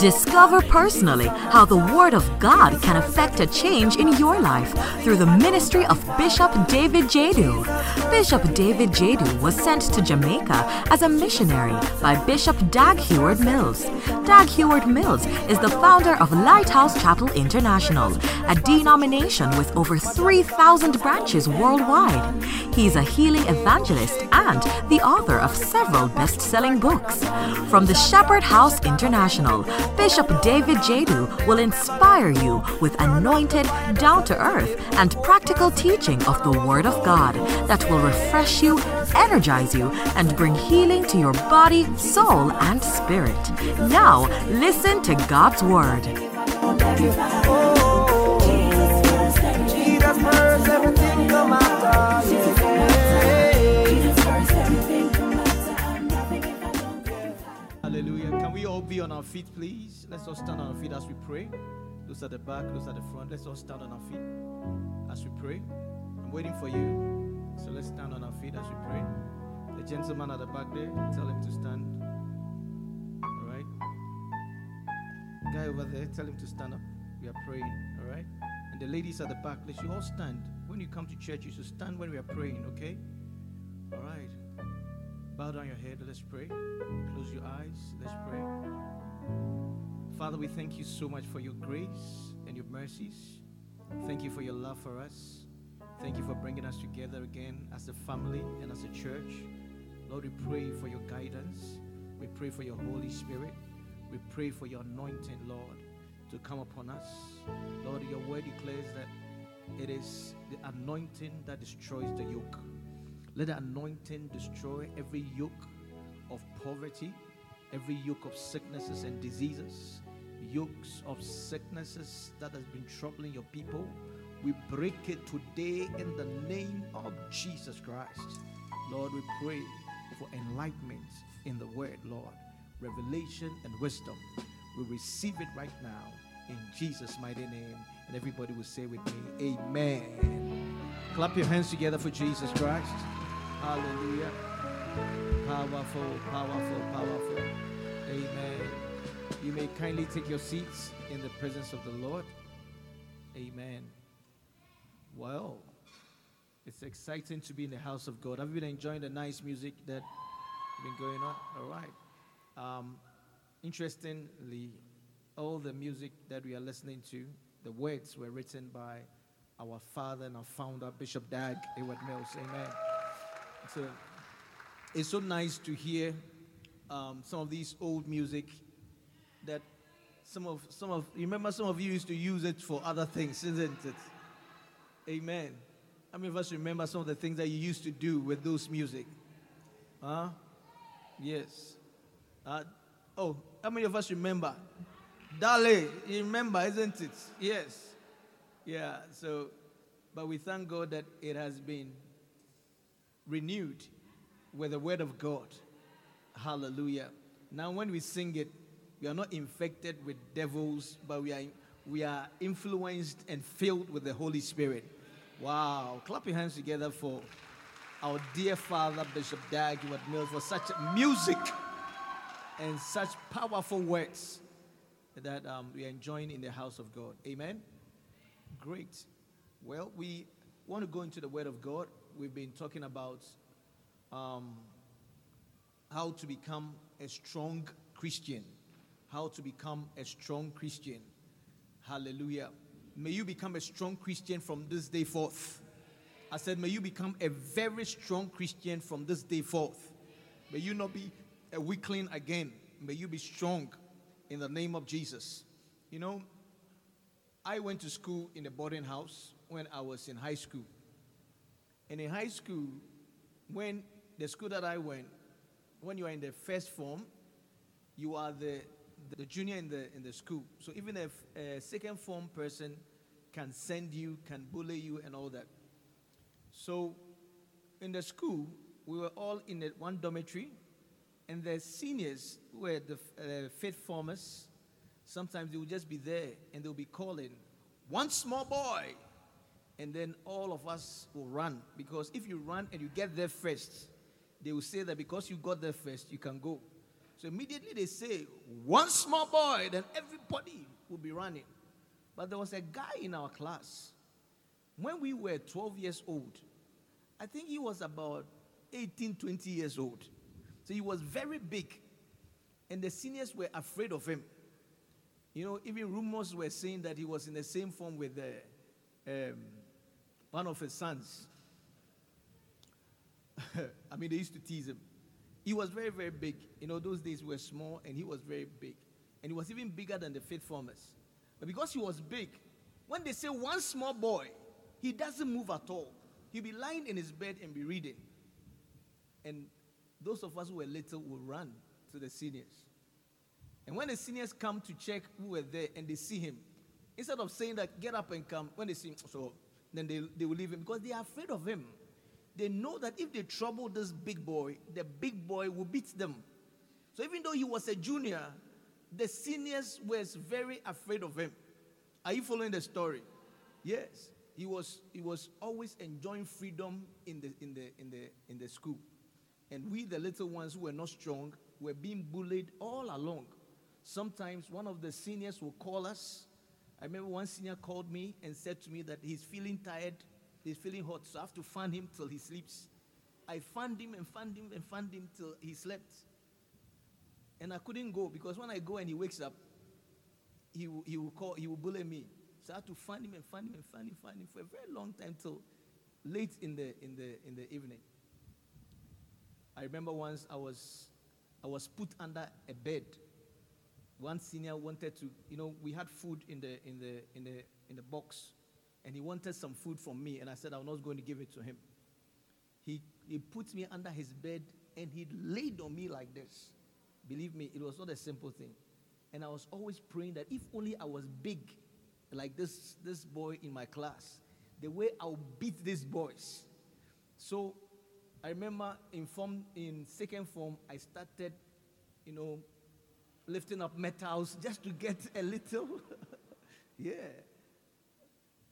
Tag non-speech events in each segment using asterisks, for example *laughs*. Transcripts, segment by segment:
Discover personally how the Word of God can affect a change in your life through the ministry of Bishop David Jadu. Bishop David Jadu was sent to Jamaica as a missionary by Bishop Dag Heward Mills. Dag Heward Mills is the founder of Lighthouse Chapel International, a denomination with over 3,000 branches worldwide. He's a healing evangelist and the author of several best selling books. From the Shepherd House International, Bishop David Jadu will inspire you with anointed, down to earth, and practical teaching of the Word of God that will refresh you, energize you, and bring healing to your body, soul, and spirit. Now, listen to God's Word. Jesus be on our feet, please? Let's all stand on our feet as we pray. Those at the back, those at the front. Let's all stand on our feet as we pray. I'm waiting for you. So let's stand on our feet as we pray. The gentleman at the back there, tell him to stand. All right. Guy over there, tell him to stand up. We are praying. All right. And the ladies at the back, let you all stand. When you come to church, you should stand when we are praying, okay? All right. Bow down your head. Let's pray. Close your eyes. Let's pray. Father, we thank you so much for your grace and your mercies. Thank you for your love for us. Thank you for bringing us together again as a family and as a church. Lord, we pray for your guidance. We pray for your Holy Spirit. We pray for your anointing, Lord, to come upon us. Lord, your word declares that it is the anointing that destroys the yoke. Let the anointing destroy every yoke of poverty, every yoke of sicknesses and diseases, yokes of sicknesses that has been troubling your people. We break it today in the name of Jesus Christ. Lord, we pray for enlightenment in the word, Lord, revelation and wisdom. We receive it right now in Jesus' mighty name. And everybody will say with me, Amen. Clap your hands together for Jesus Christ. Hallelujah. Powerful, powerful, powerful. Amen. You may kindly take your seats in the presence of the Lord. Amen. Well, it's exciting to be in the house of God. Have you been enjoying the nice music that's been going on? All right. Um, interestingly, all the music that we are listening to, the words were written by our father and our founder, Bishop Dag Heward Mills. Amen. So it's so nice to hear um, some of these old music that some of some of remember some of you used to use it for other things, isn't it? Amen. How many of us remember some of the things that you used to do with those music? Huh? Yes. Uh, oh, how many of us remember? Dale, you remember, isn't it? Yes. Yeah, so, but we thank God that it has been renewed with the word of God. Hallelujah. Now, when we sing it, we are not infected with devils, but we are, we are influenced and filled with the Holy Spirit. Wow. Clap your hands together for our dear father, Bishop Dag Heward Mills, for such music and such powerful words that um, we are enjoying in the house of God. Amen. Great. Well, we want to go into the Word of God. We've been talking about um, how to become a strong Christian. How to become a strong Christian. Hallelujah. May you become a strong Christian from this day forth. I said, may you become a very strong Christian from this day forth. May you not be a weakling again. May you be strong in the name of Jesus. You know, I went to school in a boarding house when I was in high school. And in high school, when the school that I went, when you are in the first form, you are the, the junior in the, in the school. So even if a second form person can send you, can bully you, and all that. So in the school, we were all in the one dormitory, and the seniors were the uh, fifth formers, sometimes they would just be there and they'll be calling, one small boy. And then all of us will run because if you run and you get there first, they will say that because you got there first, you can go. So immediately they say, one small boy, then everybody will be running. But there was a guy in our class. When we were 12 years old, I think he was about 18, 20 years old. So he was very big. And the seniors were afraid of him. You know, even rumors were saying that he was in the same form with the, um, one of his sons. *laughs* I mean, they used to tease him. He was very, very big. You know, those days were small and he was very big. And he was even bigger than the faith formers. But because he was big, when they say one small boy, he doesn't move at all. He'll be lying in his bed and be reading. And those of us who were little will run to the seniors. And when the seniors come to check who were there and they see him, instead of saying that, get up and come, when they see him, so then they, they will leave him because they are afraid of him they know that if they trouble this big boy, the big boy will beat them. So even though he was a junior, the seniors were very afraid of him. Are you following the story? Yes. He was, he was always enjoying freedom in the, in, the, in, the, in the school. And we, the little ones who were not strong, were being bullied all along. Sometimes one of the seniors will call us. I remember one senior called me and said to me that he's feeling tired He's feeling hot, so I have to fan him till he sleeps. I fanned him and fanned him and fanned him till he slept. And I couldn't go because when I go and he wakes up, he will, he will call, he will bully me. So I had to fan him and fan him and fan him, fan him for a very long time till late in the in the in the evening. I remember once I was I was put under a bed. One senior wanted to, you know, we had food in the in the in the in the box and he wanted some food from me, and I said I was not going to give it to him. He, he put me under his bed and he laid on me like this. Believe me, it was not a simple thing. And I was always praying that if only I was big, like this, this boy in my class, the way I'll beat these boys. So I remember in form in second form, I started, you know, lifting up metals just to get a little. *laughs* yeah.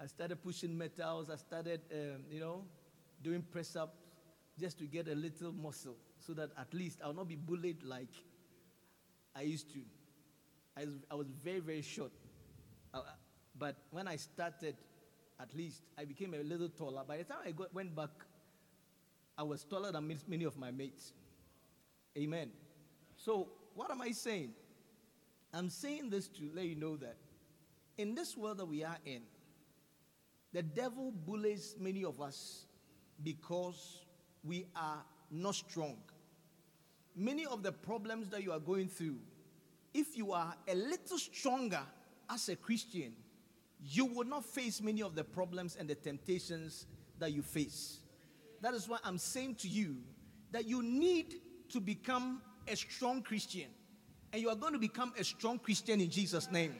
I started pushing metals. I started, um, you know, doing press ups just to get a little muscle so that at least I'll not be bullied like I used to. I was, I was very, very short. Uh, but when I started, at least, I became a little taller. By the time I got, went back, I was taller than many of my mates. Amen. So, what am I saying? I'm saying this to let you know that in this world that we are in, the devil bullies many of us because we are not strong. Many of the problems that you are going through, if you are a little stronger as a Christian, you will not face many of the problems and the temptations that you face. That is why I'm saying to you that you need to become a strong Christian. And you are going to become a strong Christian in Jesus' name.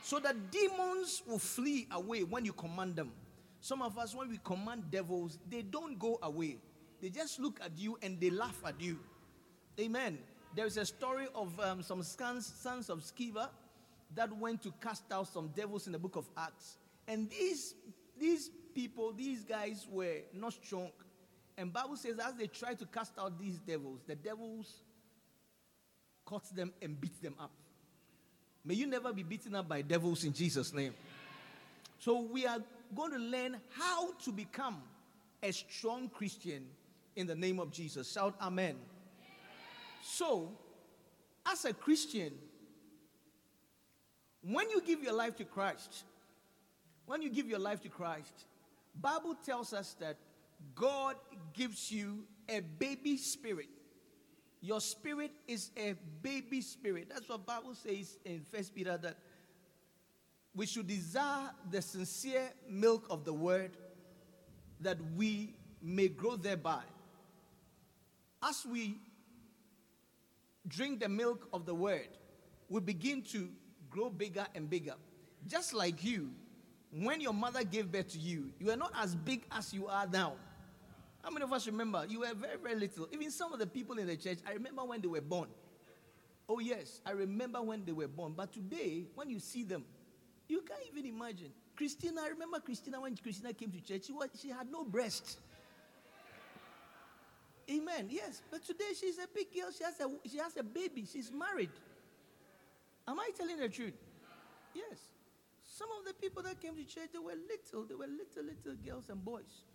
So that demons will flee away when you command them. Some of us, when we command devils, they don't go away. They just look at you and they laugh at you. Amen. There is a story of um, some sons, sons of Sceva that went to cast out some devils in the book of Acts. And these, these people, these guys were not strong. And Bible says as they tried to cast out these devils, the devils caught them and beat them up. May you never be beaten up by devils in Jesus' name. So we are going to learn how to become a strong Christian in the name of Jesus. Shout amen. So, as a Christian, when you give your life to Christ, when you give your life to Christ, Bible tells us that God gives you a baby spirit your spirit is a baby spirit. That's what Bible says in First Peter that we should desire the sincere milk of the word that we may grow thereby. As we drink the milk of the word, we begin to grow bigger and bigger. Just like you, when your mother gave birth to you, you were not as big as you are now. How many of us remember? You were very, very little. Even some of the people in the church, I remember when they were born. Oh, yes, I remember when they were born. But today, when you see them, you can't even imagine. Christina, I remember Christina when Christina came to church, she, was, she had no breast. Amen. Yes, but today she's a big girl. She has a she has a baby. She's married. Am I telling the truth? Yes. Some of the people that came to church, they were little. They were little, little girls and boys.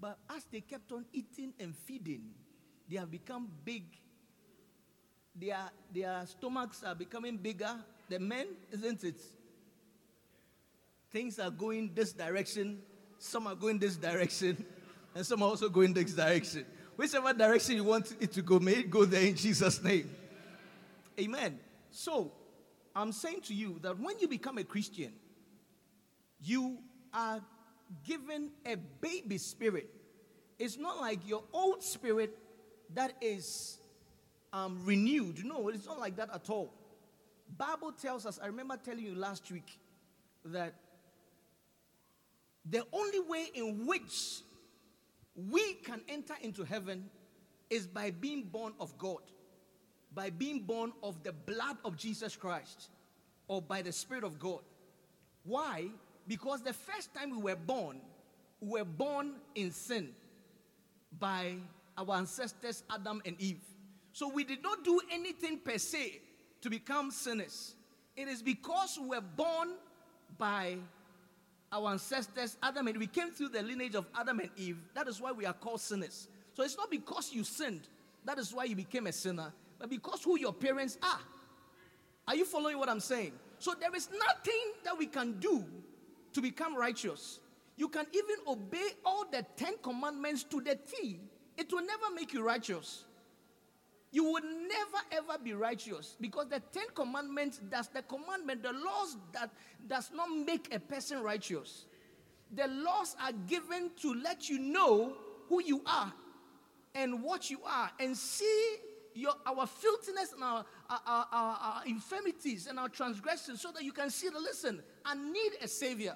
But as they kept on eating and feeding, they have become big. Their, their stomachs are becoming bigger. The men, isn't it? Things are going this direction. Some are going this direction. And some are also going this direction. Whichever direction you want it to go, may it go there in Jesus' name. Amen. So, I'm saying to you that when you become a Christian, you are given a baby spirit. It's not like your old spirit that is um, renewed. No, it's not like that at all. Bible tells us, I remember telling you last week that the only way in which we can enter into heaven is by being born of God, by being born of the blood of Jesus Christ, or by the Spirit of God. Why? Because the first time we were born, we were born in sin by our ancestors Adam and Eve. So we did not do anything per se to become sinners. It is because we were born by our ancestors Adam and we came through the lineage of Adam and Eve. That is why we are called sinners. So it's not because you sinned, that is why you became a sinner, but because who your parents are. Are you following what I'm saying? So there is nothing that we can do to become righteous. You can even obey all the Ten Commandments to the T. It will never make you righteous. You will never ever be righteous because the Ten Commandments, that's the commandment, the laws that does not make a person righteous. The laws are given to let you know who you are and what you are and see your, our filthiness and our, our, our, our infirmities and our transgressions so that you can see the listen, I need a savior.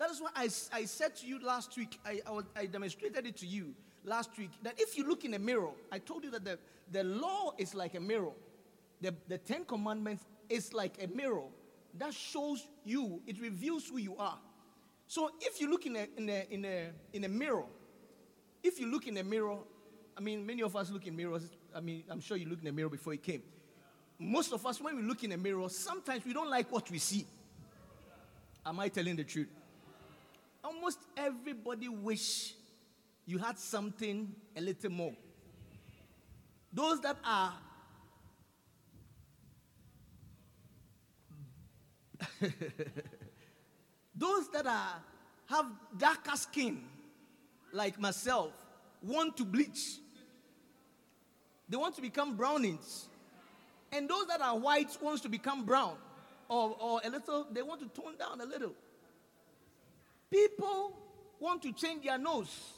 That is why I, I said to you last week, I, I, I demonstrated it to you last week, that if you look in a mirror, I told you that the, the law is like a mirror. The, the Ten Commandments is like a mirror that shows you, it reveals who you are. So if you look in a, in a, in a, in a mirror, if you look in a mirror, I mean, many of us look in mirrors. I mean, I'm sure you looked in a mirror before you came. Most of us, when we look in a mirror, sometimes we don't like what we see. Am I telling the truth? Almost everybody wish you had something a little more. Those that are *laughs* those that are have darker skin like myself want to bleach. They want to become brownings. And those that are white wants to become brown or, or a little they want to tone down a little People want to change their nose.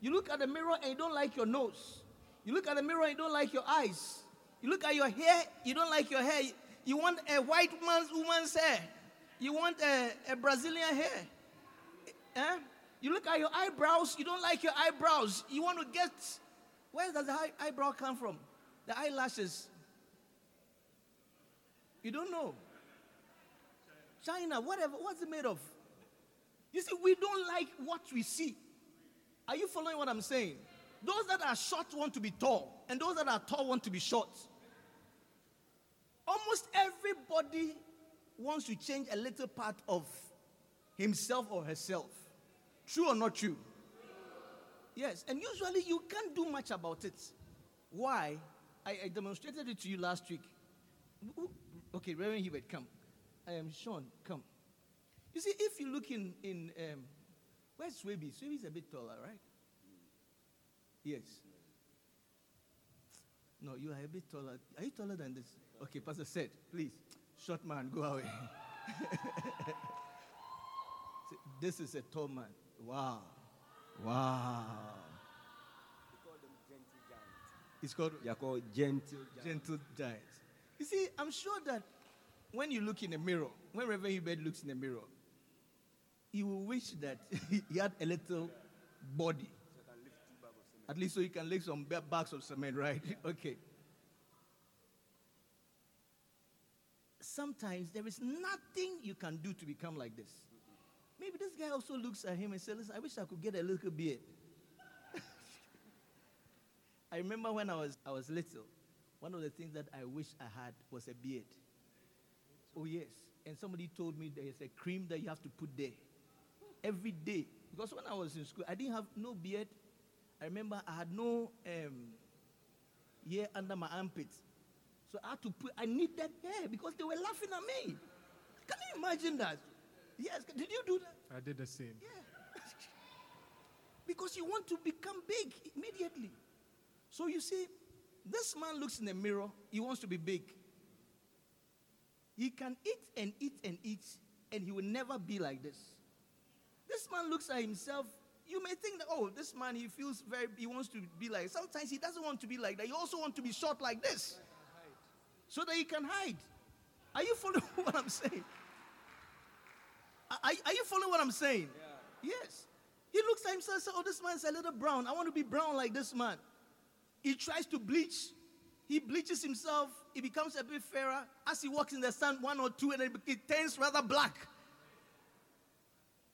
You look at the mirror and you don't like your nose. You look at the mirror and you don't like your eyes. You look at your hair, you don't like your hair. You want a white man's woman's hair. You want a, a Brazilian hair. Eh? You look at your eyebrows, you don't like your eyebrows. You want to get where does the eye, eyebrow come from? The eyelashes. You don't know. China, whatever, what's it made of? You see, we don't like what we see. Are you following what I'm saying? Those that are short want to be tall, and those that are tall want to be short. Almost everybody wants to change a little part of himself or herself. True or not true? Yes, and usually you can't do much about it. Why? I, I demonstrated it to you last week. Okay, Reverend Hubert, come. I am Sean, come. You see, if you look in, in um, where's Swaby? Swaby's a bit taller, right? Yes. No, you are a bit taller. Are you taller than this? Okay, Pastor said, please, short man, go away. *laughs* this is a tall man. Wow. Wow. It's called They are called gentle giants. gentle giants. You see, I'm sure that when you look in the mirror, when Reverend Hubert looks in the mirror, he will wish that *laughs* he had a little body. At least so he can lift some bags of cement, right? *laughs* okay. Sometimes there is nothing you can do to become like this. Maybe this guy also looks at him and says, Listen, I wish I could get a little beard. *laughs* I remember when I was, I was little, one of the things that I wish I had was a beard. Oh, yes. And somebody told me there's a cream that you have to put there every day. Because when I was in school, I didn't have no beard. I remember I had no um, hair under my armpits. So I had to put, I needed hair because they were laughing at me. Can you imagine that? Yes. Did you do that? I did the same. Yeah. *laughs* because you want to become big immediately. So you see, this man looks in the mirror, he wants to be big. He can eat and eat and eat, and he will never be like this. This man looks at himself. You may think that, oh, this man, he feels very, he wants to be like, sometimes he doesn't want to be like that. He also wants to be short like this. So that he can hide. Are you following *laughs* what I'm saying? Are, are you following what I'm saying? Yeah. Yes. He looks at himself and says, oh, this man's a little brown. I want to be brown like this man. He tries to bleach. He bleaches himself. He becomes a bit fairer. As he walks in the sun, one or two, and then it turns rather black.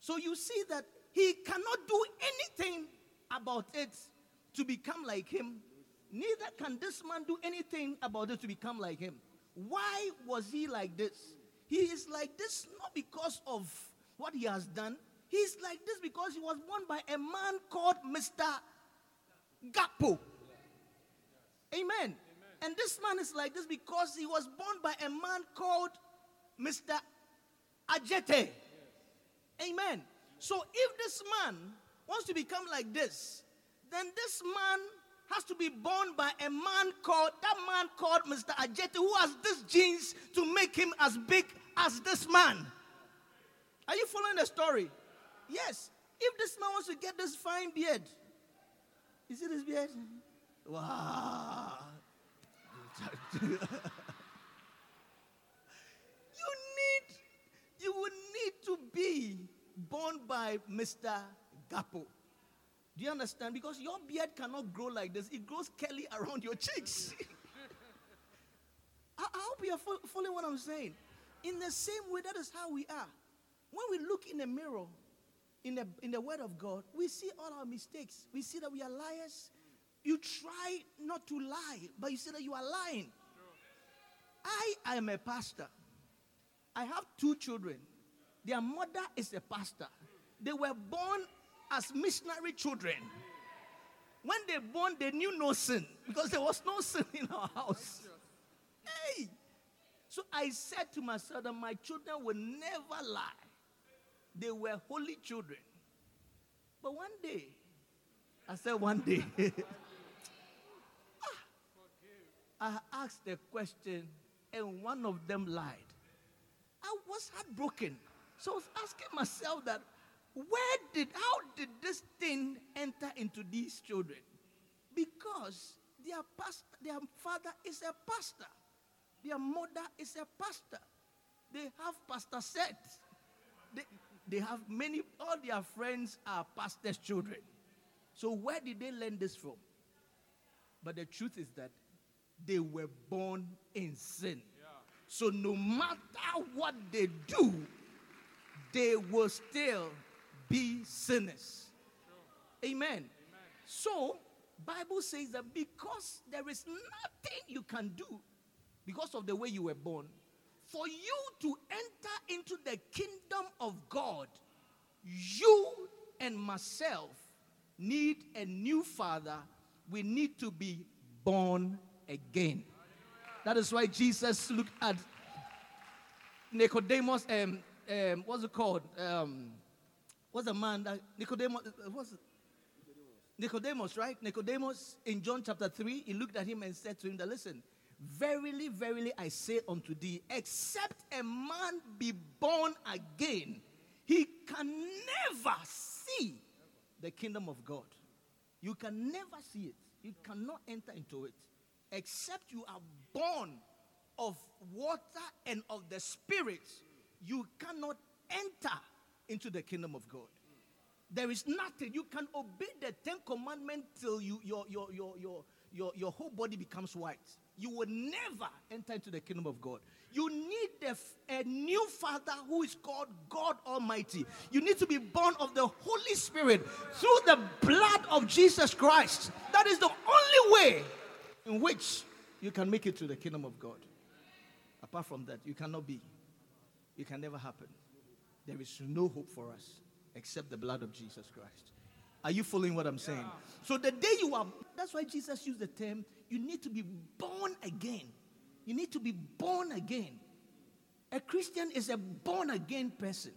So you see that he cannot do anything about it to become like him. Neither can this man do anything about it to become like him. Why was he like this? He is like this not because of what he has done. He's like this because he was born by a man called Mr. Gapo. Amen. Amen. And this man is like this because he was born by a man called Mr. Ajete. Amen. So if this man wants to become like this, then this man has to be born by a man called that man called Mr. Ajete who has this genes to make him as big as this man. Are you following the story? Yes. If this man wants to get this fine beard, you see this beard? Wow. *laughs* you would need to be born by Mr. Gapo. Do you understand? Because your beard cannot grow like this, it grows curly around your cheeks. *laughs* I, I, hope you are following what I'm saying. In the same way, that is how we are. When we look in the mirror, in the, in the Word of God, we see all our mistakes. We see that we are liars, you try not to lie, but you see that you are lying. I am a pastor. I have two children. Their mother is a pastor. They were born as missionary children. When they were born, they knew no sin because there was no sin in our house. Hey! So I said to myself that my children will never lie. They were holy children. But one day, I said one day, *laughs* ah, I asked a question and one of them lied. I was heartbroken. So I was asking myself that where did, how did this thing enter into these children? Because their pastor, their father is a pastor. Their mother is a pastor. They have pastor sets. They, they have many, all their friends are pastors' children. So where did they learn this from? But the truth is that they were born in sin. So no matter what they do, they will still be sinners. Amen. Amen. So Bible says that because there is nothing you can do because of the way you were born, for you to enter into the kingdom of God, you and myself need a new father. We need to be born again. That is why Jesus looked at Nicodemus, um, um, what's it called? Um, what's the man that Nicodemus, uh, what's it? Nicodemus, right? Nicodemus in John chapter 3, he looked at him and said to him that, listen, verily, verily, I say unto thee, except a man be born again, he can never see the kingdom of God. You can never see it. You cannot enter into it except you are born of water and of the Spirit, you cannot enter into the kingdom of God. There is nothing. You can obey the Ten Commandments till you, your, your, your, your, your, your whole body becomes white. you will never enter into the kingdom of God. You need a new father who is called God Almighty. You need to be born of the Holy Spirit through the blood of Jesus Christ. That is the only way in which you can make it to the kingdom of God. Apart from that, you cannot be. It can never happen. There is no hope for us except the blood of Jesus Christ. Are you following what I'm saying? So the day you are, that's why Jesus used the term, you need to be born again. You need to be born again. A Christian is a born again person.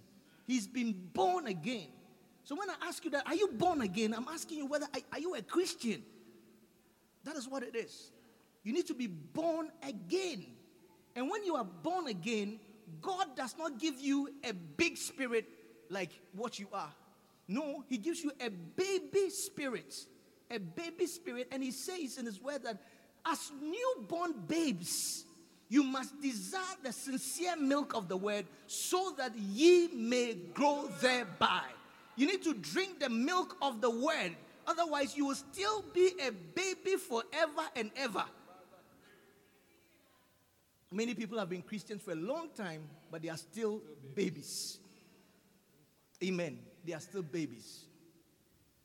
He's been born again. So when I ask you that, are you born again? I'm asking you whether are you a Christian? That is what it is. You need to be born again. And when you are born again, God does not give you a big spirit like what you are. No, He gives you a baby spirit. A baby spirit. And He says in His word that as newborn babes, you must desire the sincere milk of the word so that ye may grow thereby. You need to drink the milk of the word. Otherwise, you will still be a baby forever and ever. Many people have been Christians for a long time, but they are still babies. Amen. They are still babies.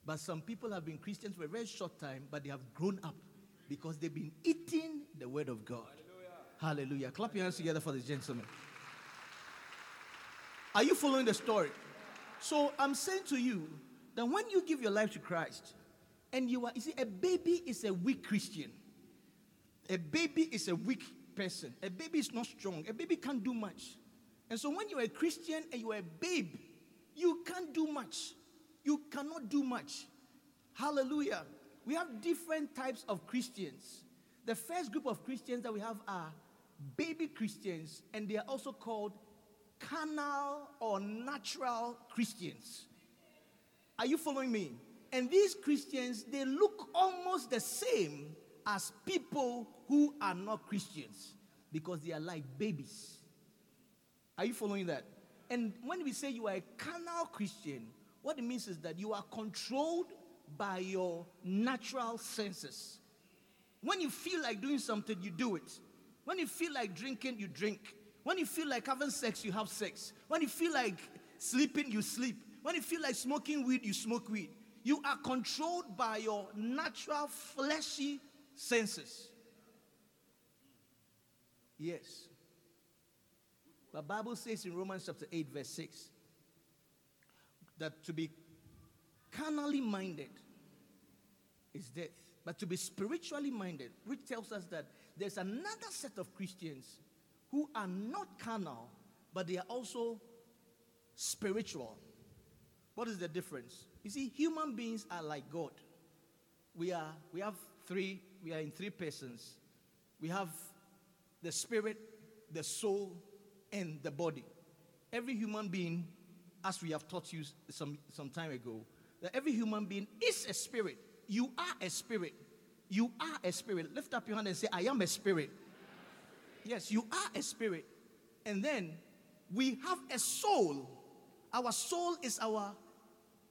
But some people have been Christians for a very short time, but they have grown up because they've been eating the word of God. Hallelujah. Hallelujah. Clap your hands together for this gentleman. Are you following the story? So I'm saying to you that when you give your life to Christ, and you are, you see, a baby is a weak Christian. A baby is a weak person. A baby is not strong. A baby can't do much. And so when you're a Christian and you're a babe, you can't do much. You cannot do much. Hallelujah. We have different types of Christians. The first group of Christians that we have are baby Christians, and they are also called carnal or natural Christians. Are you following me? And these Christians, they look almost the same as people who are not Christians because they are like babies. Are you following that? And when we say you are a carnal Christian, what it means is that you are controlled by your natural senses. When you feel like doing something, you do it. When you feel like drinking, you drink. When you feel like having sex, you have sex. When you feel like sleeping, you sleep. When you feel like smoking weed, you smoke weed. You are controlled by your natural fleshy senses. Yes. The Bible says in Romans chapter 8, verse 6, that to be carnally minded is death, but to be spiritually minded, which tells us that there's another set of Christians who are not carnal, but they are also spiritual. What is the difference? You see, human beings are like God. We are we have three, we are in three persons. We have the spirit, the soul, and the body. Every human being, as we have taught you some, some time ago, that every human being is a spirit. You are a spirit. You are a spirit. Lift up your hand and say, I am a spirit. Yes, you are a spirit. And then we have a soul. Our soul is our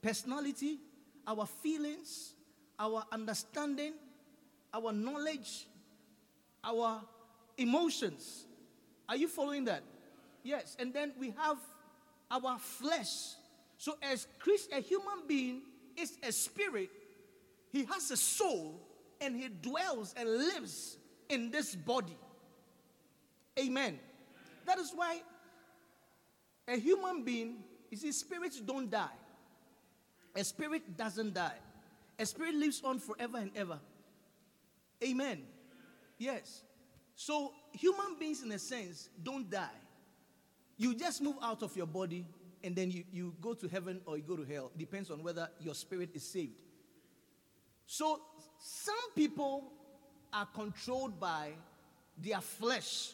personality, our feelings, our understanding, our knowledge, our emotions. Are you following that? Yes. And then we have our flesh. So, as Christ, a human being is a spirit, he has a soul, and he dwells and lives in this body. Amen. That is why a human being, you see, spirits don't die. A spirit doesn't die. A spirit lives on forever and ever. Amen. Yes. So human beings, in a sense, don't die. You just move out of your body and then you, you go to heaven or you go to hell. It depends on whether your spirit is saved. So some people are controlled by their flesh,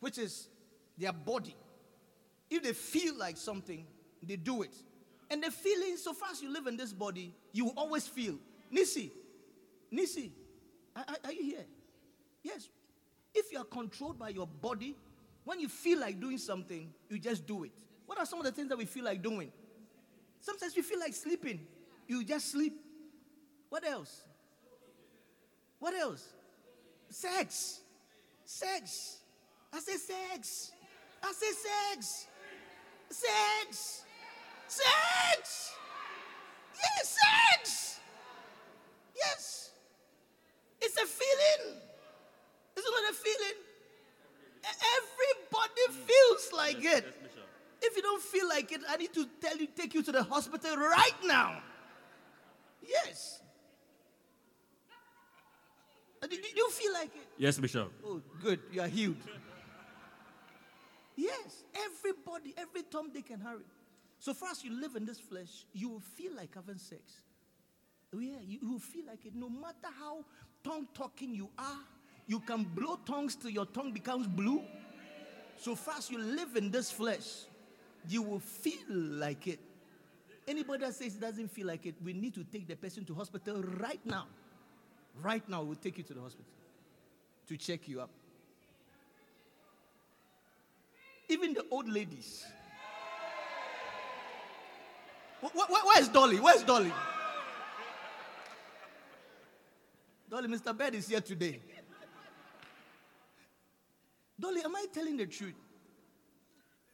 which is their body. If they feel like something, they do it. And the feeling, so far as you live in this body, you will always feel. Nisi, Nisi, are, are you here? Yes. If you are controlled by your body, when you feel like doing something, you just do it. What are some of the things that we feel like doing? Sometimes we feel like sleeping. You just sleep. What else? What else? Sex. Sex. I say sex. I say sex. Sex. Sex. Yes, sex. Yes. It's a feeling. It's not a feeling. Everybody hmm. feels like it. If you don't feel like it, I need to tell you, take you to the hospital right now. Yes. Do, do you feel like it? Yes, Bishop. Oh, good. You are healed. Yes. Everybody, every Tom, Dick, and Harry. So far as you live in this flesh, you will feel like having sex. Oh, yeah, you, will feel like it. No matter how tongue talking you are, you can blow tongues till your tongue becomes blue. So as you live in this flesh, you will feel like it. Anybody that says it doesn't feel like it, we need to take the person to hospital right now. Right now, we'll take you to the hospital to check you up. Even the old ladies. Wh- wh- where's Dolly? Where's Dolly? Dolly, Mr. Bed is here today. Dolly, am I telling the truth?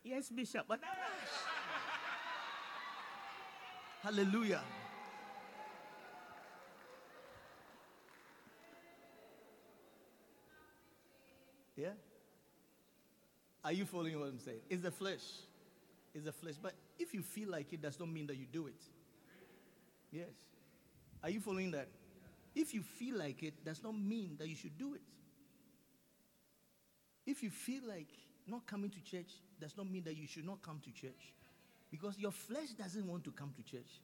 Yes, Bishop, but Hallelujah. Yeah? Are you following what I'm saying? It's the flesh. It's the flesh. But if you feel like it, does not mean that you do it. Yes. Are you following that? If you feel like it, does not mean that you should do it. If you feel like not coming to church, does not mean that you should not come to church. Because your flesh doesn't want to come to church.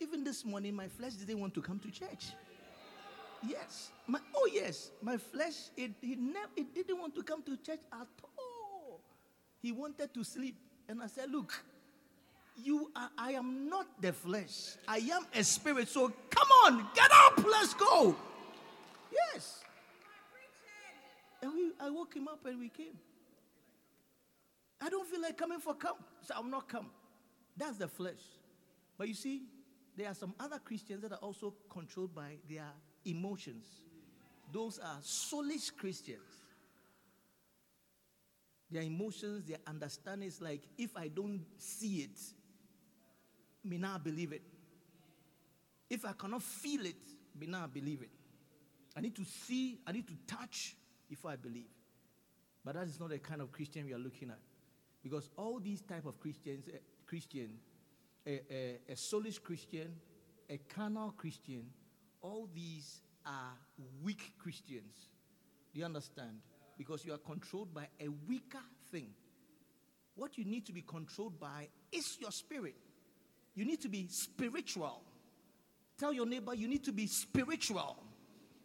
Even this morning, my flesh didn't want to come to church. Yes. My, oh, yes. My flesh, it, it, never, it didn't want to come to church at all. He wanted to sleep. And I said, Look, you are, I am not the flesh. I am a spirit. So come on, get up, let's go. Yes. And we, I woke him up and we came. I don't feel like coming for come, so I'm not come. That's the flesh. But you see, there are some other Christians that are also controlled by their emotions. Those are soulish Christians. Their emotions, their understanding is like, if I don't see it, may not believe it. If I cannot feel it, may not believe it. I need to see, I need to touch before I believe. But that is not the kind of Christian we are looking at. Because all these type of Christians, eh, Christian, a, a, a soulish Christian, a carnal Christian, all these are weak Christians. Do you understand? Because you are controlled by a weaker thing. What you need to be controlled by is your spirit. You need to be spiritual. Tell your neighbor you need to be spiritual.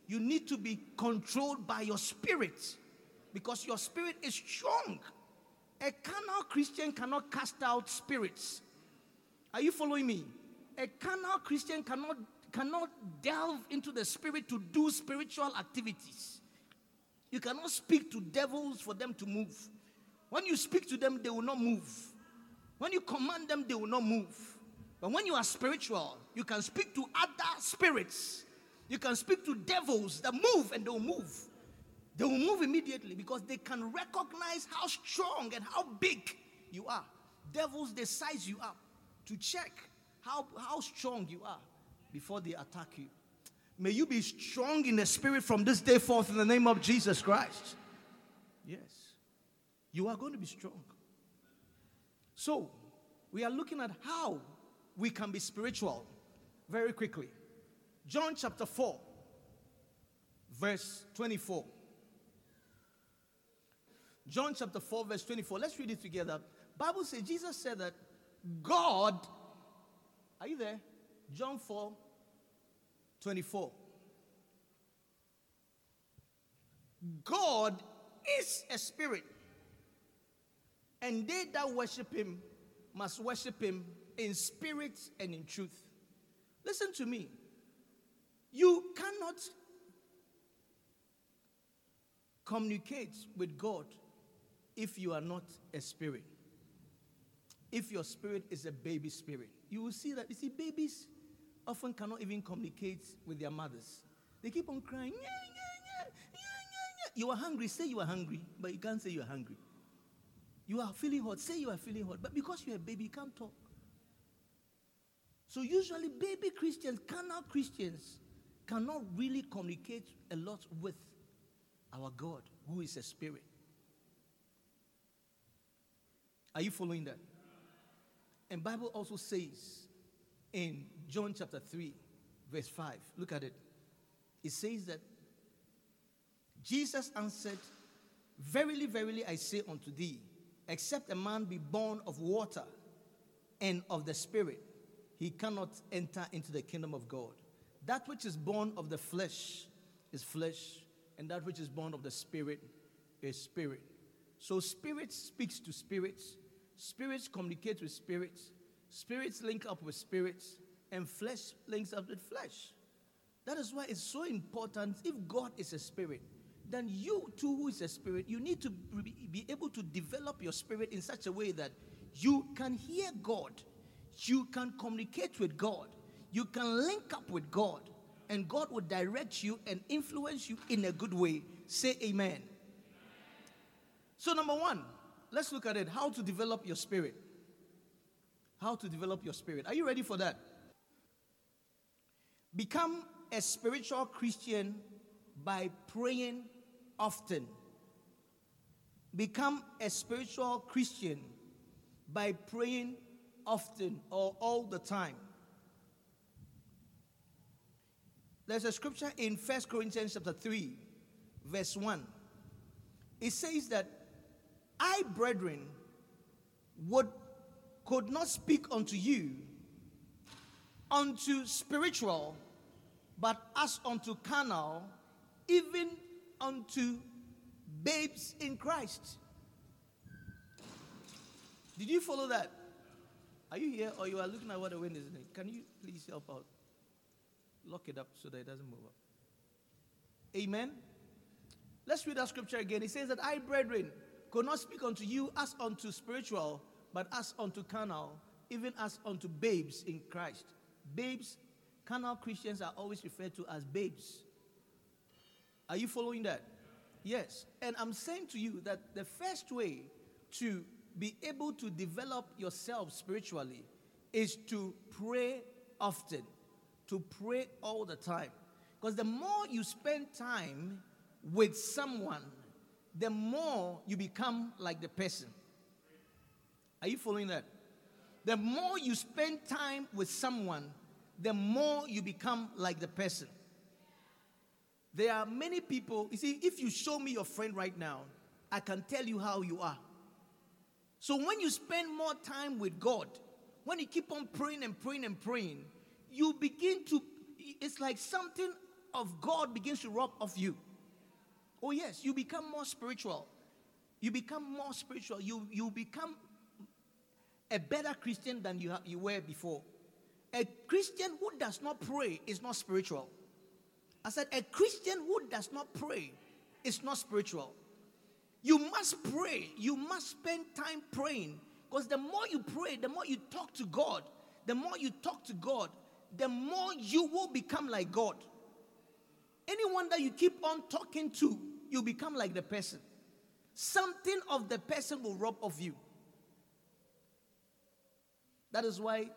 You need to be controlled by your spirit because your spirit is strong. A carnal Christian cannot cast out spirits. Are you following me? A carnal Christian cannot cannot delve into the spirit to do spiritual activities. You cannot speak to devils for them to move. When you speak to them, they will not move. When you command them, they will not move. But when you are spiritual, you can speak to other spirits. You can speak to devils that move and they will move. They will move immediately because they can recognize how strong and how big you are. Devils, they size you up to check how, how strong you are before they attack you. May you be strong in the spirit from this day forth in the name of Jesus Christ. Yes. You are going to be strong. So, we are looking at how we can be spiritual very quickly. John chapter 4, verse 24. John chapter 4, verse 24. Let's read it together. Bible says Jesus said that God, are you there? John 4, 24. God is a spirit, and they that worship him must worship him in spirit and in truth. Listen to me. You cannot communicate with God if you are not a spirit. If your spirit is a baby spirit, you will see that you see babies often cannot even communicate with their mothers. They keep on crying. You are hungry, say you are hungry, but you can't say you are hungry. You are feeling hot, say you are feeling hot, but because you're a baby, you can't talk. So usually, baby Christians, carnal Christians, cannot really communicate a lot with our God, who is a spirit. Are you following that? And Bible also says in John chapter 3, verse 5, look at it. It says that Jesus answered, Verily, verily, I say unto thee, except a man be born of water and of the Spirit, he cannot enter into the kingdom of God. That which is born of the flesh is flesh, and that which is born of the Spirit is spirit. So, spirit speaks to spirits, spirits communicate with spirits, spirits link up with spirits, and flesh links up with flesh. That is why it's so important. If God is a spirit, then you too, who is a spirit, you need to be able to develop your spirit in such a way that you can hear God, you can communicate with God, you can link up with God, and God will direct you and influence you in a good way. Say amen. So, number one, let's look at it how to develop your spirit. How to develop your spirit. Are you ready for that? Become a spiritual Christian by praying often. Become a spiritual Christian by praying often or all the time. There's a scripture in First Corinthians chapter 3, verse 1. It says that I, brethren, would could not speak unto you unto spiritual, but as unto carnal, even unto babes in Christ. Did you follow that? Are you here or you are looking at what the wind is doing? Can you please help out? Lock it up so that it doesn't move up. Amen. Let's read that scripture again. It says that I, brethren, could not speak unto you as unto spiritual, but as unto carnal, even as unto babes in Christ. Babes, carnal Christians are always referred to as babes. Are you following that? Yes. And I'm saying to you that the first way to be able to develop yourself spiritually is to pray often, to pray all the time. Because the more you spend time with someone, the more you become like the person. Are you following that? The more you spend time with someone, the more you become like the person. There are many people, you see, if you show me your friend right now, I can tell you how you are. So when you spend more time with God, when you keep on praying and praying and praying, you begin to, it's like something of God begins to rub off you. Oh, yes, you become more spiritual. You become more spiritual. You, you become a better Christian than you, you were before. A Christian who does not pray is not spiritual. I said, a Christian who does not pray is not spiritual. You must pray. You must spend time praying. Because the more you pray, the more you talk to God, the more you talk to God, the more you will become like God. Anyone that you keep on talking to, you become like the person. Something of the person will rub off you. That is why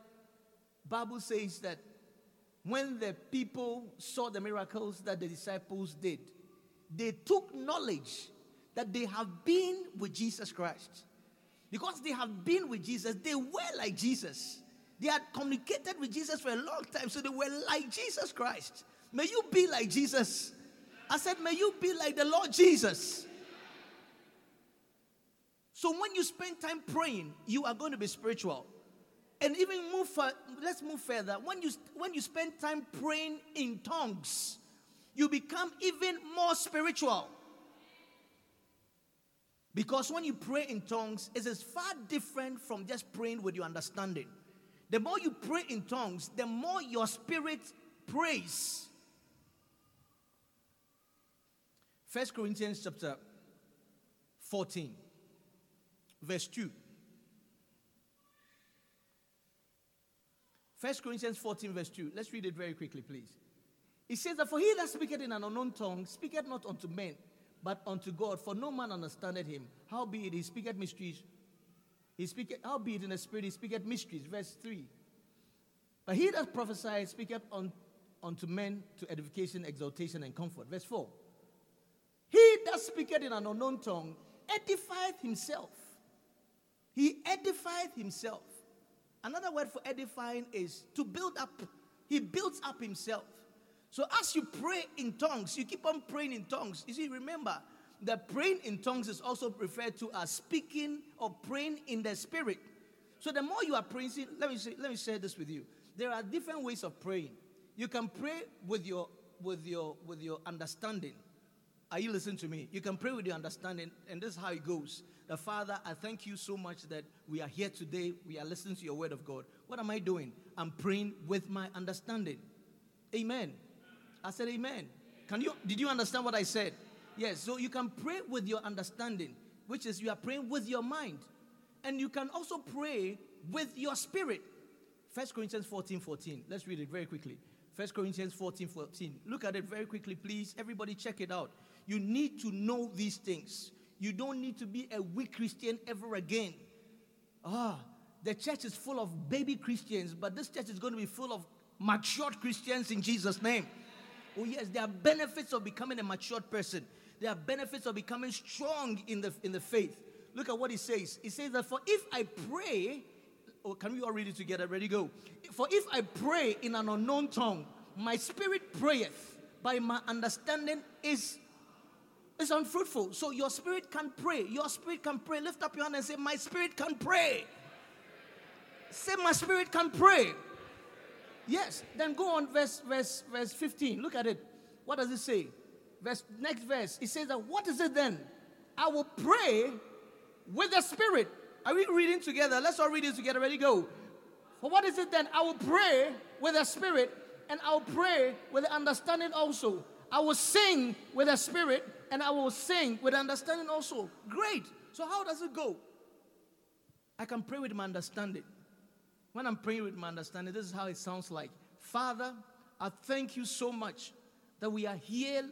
Bible says that when the people saw the miracles that the disciples did, they took knowledge that they have been with Jesus Christ. Because they have been with Jesus, they were like Jesus. They had communicated with Jesus for a long time, so they were like Jesus Christ. May you be like Jesus. I said, May you be like the Lord Jesus. So when you spend time praying, you are going to be spiritual and even move for, let's move further. When you when you spend time praying in tongues you become even more spiritual. Because when you pray in tongues it is far different from just praying with your understanding. The more you pray in tongues the more your spirit prays. First Corinthians chapter 14 verse 2 First Corinthians 14, verse 2. Let's read it very quickly, please. It says that for he that speaketh in an unknown tongue speaketh not unto men, but unto God, for no man understandeth him. Howbeit he speaketh mysteries. He speaketh, howbeit in the spirit he speaketh mysteries. Verse 3. But he that prophesieth speaketh on, unto men to edification, exaltation, and comfort. Verse 4. He that speaketh in an unknown tongue edifieth himself. He edifieth himself. Another word for edifying is to build up. He builds up himself. So as you pray in tongues, you keep on praying in tongues. You see, remember that praying in tongues is also referred to as speaking or praying in the spirit. So the more you are praying, see, let me say, let me share this with you. There are different ways of praying. You can pray with your with your with your understanding. Are you listening to me? You can pray with your understanding, and this is how it goes. The Father, I thank you so much that we are here today. We are listening to your word of God. What am I doing? I'm praying with my understanding. Amen. I said amen. Can you did you understand what I said? Yes. So you can pray with your understanding, which is you are praying with your mind. And you can also pray with your spirit. First Corinthians 14 14. Let's read it very quickly. First Corinthians 14 14. Look at it very quickly, please. Everybody, check it out. You need to know these things. You don't need to be a weak Christian ever again. Ah, the church is full of baby Christians, but this church is going to be full of matured Christians in Jesus' name. Oh, yes, there are benefits of becoming a matured person. There are benefits of becoming strong in the, in the faith. Look at what he says. He says that for if I pray, oh, can we all read it together? Ready, go. For if I pray in an unknown tongue, my spirit prayeth, by my understanding is is unfruitful. So your spirit can pray. Your spirit can pray. Lift up your hand and say, My spirit can pray. Say, My spirit can pray. Yes. Then go on, verse, verse, verse 15. Look at it. What does it say? Verse next verse. It says that what is it then? I will pray with the spirit. Are we reading together? Let's all read it together. Ready, go. For what is it then? I will pray with the spirit, and I'll pray with the understanding also. I will sing with the spirit, and I will sing with understanding also. Great. So, how does it go? I can pray with my understanding. When I'm praying with my understanding, this is how it sounds like Father, I thank you so much that we are here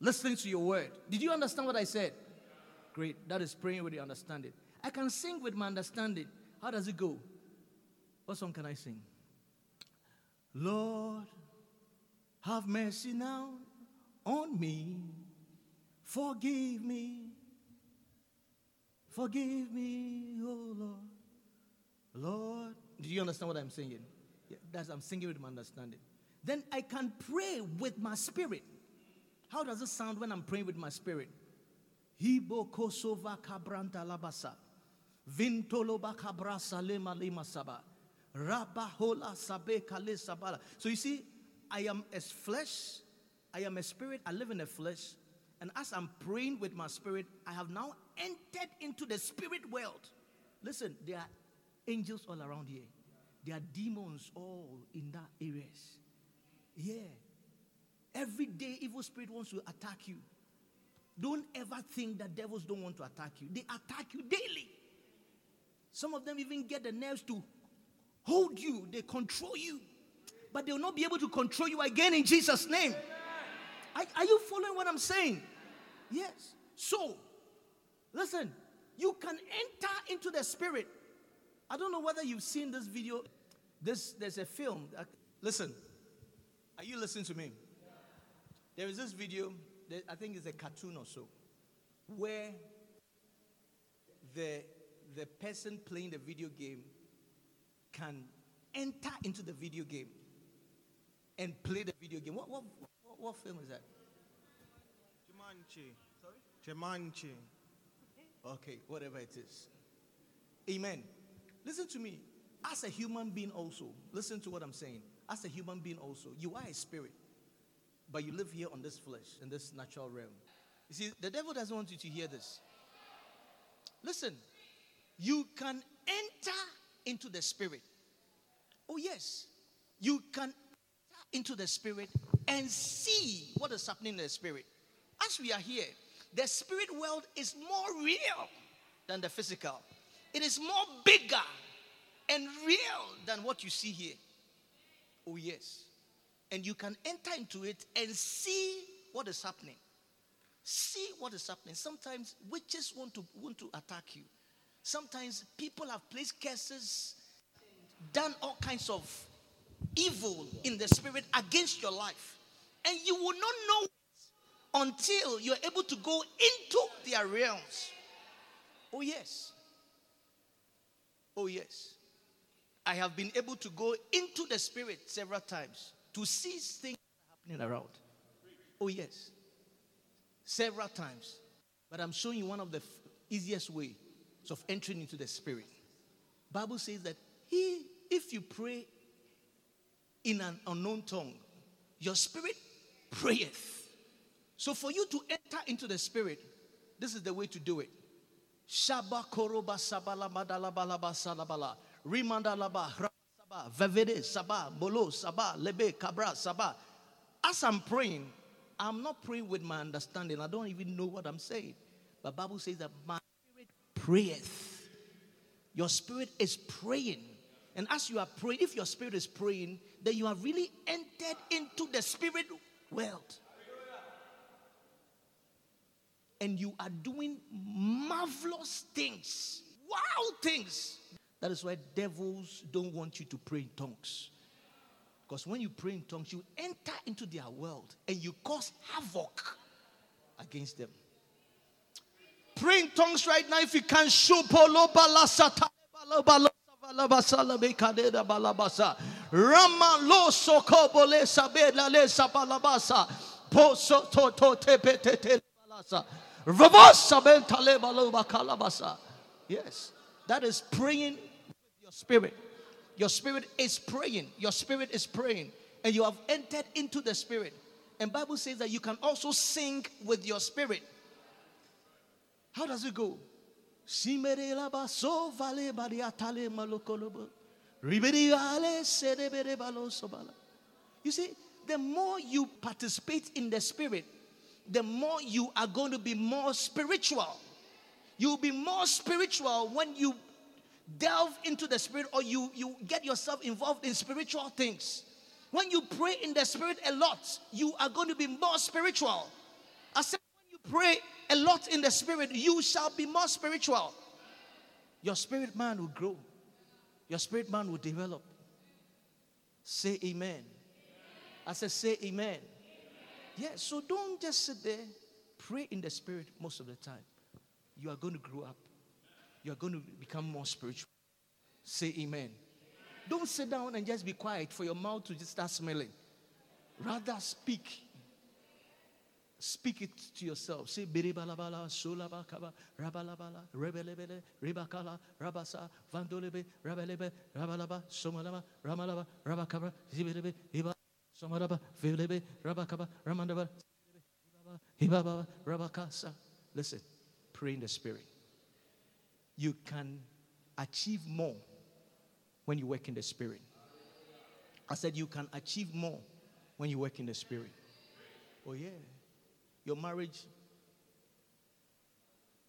listening to your word. Did you understand what I said? Great. That is praying with your understanding. I can sing with my understanding. How does it go? What song can I sing? Lord, have mercy now on me. Forgive me. Forgive me, oh Lord. Lord. Do you understand what I'm saying? Yeah, that's I'm singing with my understanding. Then I can pray with my spirit. How does it sound when I'm praying with my spirit? Kosova kabranta labasa. Lema. So you see, I am as flesh, I am a spirit, I live in the flesh, and as I'm praying with my spirit, I have now entered into the spirit world. Listen, there are angels all around here. There are demons all in that areas. Yeah. Every day, evil spirit wants to attack you. Don't ever think that devils don't want to attack you. They attack you daily. Some of them even get the nerves to hold you, they control you. But they will not be able to control you again in Jesus' name. Are, are you following what I'm saying? Yes. So, listen, you can enter into the spirit. I don't know whether you've seen this video. This there's a film. listen, are you listening to me? There is this video. That I think it's a cartoon or so, where the the person playing the video game can enter into the video game and play the video game. What what what, what film is that? Jumanji. Sorry? Jumanji. Okay, whatever it is. Amen. Listen to me. As a human being, also, listen to what I'm saying. As a human being, also, you are a spirit, but you live here on this flesh, in this natural realm. You see, the devil doesn't want you to hear this. Listen, you can enter into the spirit. Oh, yes. You can into the spirit and see what is happening in the spirit. As we are here, the spirit world is more real than the physical. It is more bigger and real than what you see here. Oh, yes. And you can enter into it and see what is happening. see what is happening. Sometimes witches want to want to attack you. Sometimes people have placed curses, done all kinds of evil in the spirit against your life. And you will not know until you're able to go into their realms. Oh, yes. Oh, yes. I have been able to go into the spirit several times to see things happening around. Oh, yes. Several times. But I'm showing you one of the f- easiest ways of entering into the spirit. Bible says that he, if you pray in an unknown tongue, your spirit prayeth. So for you to enter into the spirit, this is the way to do it. Shaba koroba sabala madala balaba salabala. Rimanda laba saba vevede saba bolo saba lebe kabra saba. As I'm praying, I'm not praying with my understanding. I don't even know what I'm saying. But Bible says that my spirit prayeth. Your spirit is praying. And as you are praying, if your spirit is praying, then you have really entered into the spirit world. And you are doing marvelous things, wow things. That is why devils don't want you to pray in tongues. Because when you pray in tongues, you enter into their world and you cause havoc against them. Pray in tongues right now if you can. Yes, that is praying with your spirit. Your spirit is praying. Your spirit is praying, and you have entered into the spirit. And Bible says that you can also sing with your spirit. How does it go? You see, the more you participate in the spirit, the more you are going to be more spiritual. You'll be more spiritual when you delve into the spirit or you, you get yourself involved in spiritual things. When you pray in the spirit a lot, you are going to be more spiritual. I said, when you pray a lot in the spirit, you shall be more spiritual. Your spirit man will grow, your spirit man will develop. Say amen. I said, say amen. Yeah, so don't just sit there, pray in the spirit most of the time. You are going to grow up, you are going to become more spiritual. Say amen. Don't sit down and just be quiet for your mouth to just start smelling. Rather, speak. Speak it to yourself. Say biribalabala, solabakaba, rabalabala, rebelebele, ribakala, rabasa, vandolebe, rabelebe, rabalaba, somalaba, ramalaba, rabakaba, zibelebe, iba, somalaba, velebe, rabakaba, ramandaba, hibaba, rabakasa. Listen, pray in the spirit. You can achieve more when you work in the spirit. I said you can achieve more when you work in the spirit. Oh yeah. Your marriage,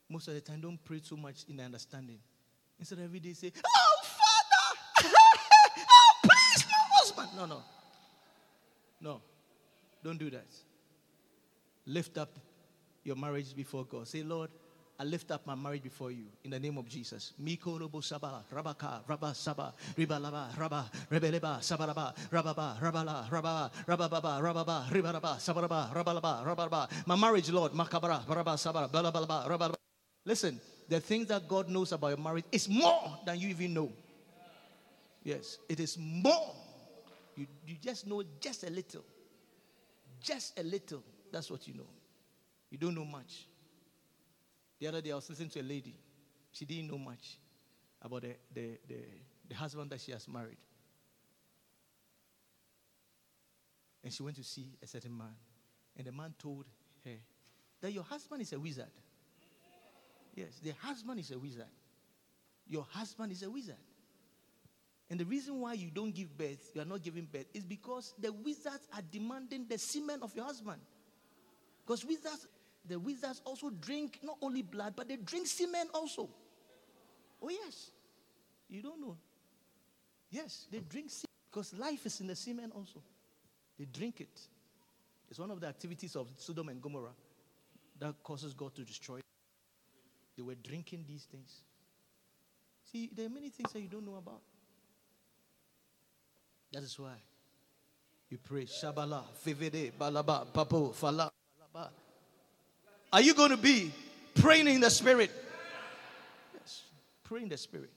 most of the time, don't pray too much in the understanding. Instead every day say, Oh, Father, *laughs* oh, please, no husband. No, no. No. Don't do that. Lift up your marriage before God. Say, Lord, I lift up my marriage before you in the name of Jesus. Miko robo saba, rabaka, raba saba, ribalaba, raba, rebeleba, sabaraba, rababa, rabala, rababa, rababa, rababa, ribaraba, sabaraba, rabalaba, rabalaba. My marriage, Lord, makabara, baraba, sabara, balabalaba, rabalaba. Listen, the things that God knows about your marriage is more than you even know. Yes, it is more. You, you just know just a little. Just a little. That's what you know. You don't know much. The other day I was listening to a lady. She didn't know much about the, the, the, the husband that she has married. And she went to see a certain man. And the man told her that your husband is a wizard. Yes, the husband is a wizard. Your husband is a wizard. And the reason why you don't give birth, you are not giving birth, is because the wizards are demanding the semen of your husband. Because wizards, the wizards also drink not only blood, but they drink semen also. Oh, yes. You don't know. Yes, they drink semen because life is in the semen also. They drink it. It's one of the activities of Sodom and Gomorrah. that causes God to destroy. They were drinking these things. See, there are many things that you don't know about. That is why you pray. Shabala, Fivede, Balaba, Papo, Fala, Balaba. Are you going to be praying in the spirit? Yes. Pray in the spirit.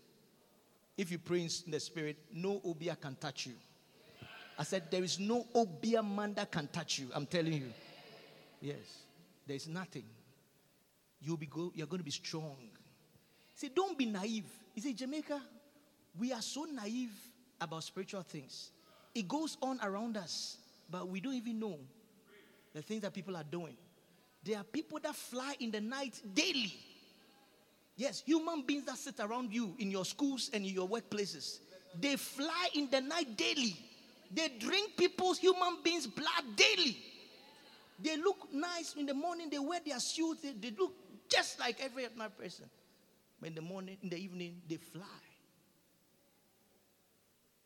If you pray in the spirit, no obeah can touch you. I said, There is no obeah man that can touch you. I'm telling you. Yes. There is nothing. You'll be go, you're going to be strong. See, don't be naive. You see, Jamaica, we are so naive about spiritual things. It goes on around us, but we don't even know the things that people are doing. There are people that fly in the night daily. Yes, human beings that sit around you in your schools and in your workplaces. They fly in the night daily. They drink people's human beings' blood daily. They look nice in the morning, they wear their suits, they, they look just like every other person. But in the morning, in the evening, they fly.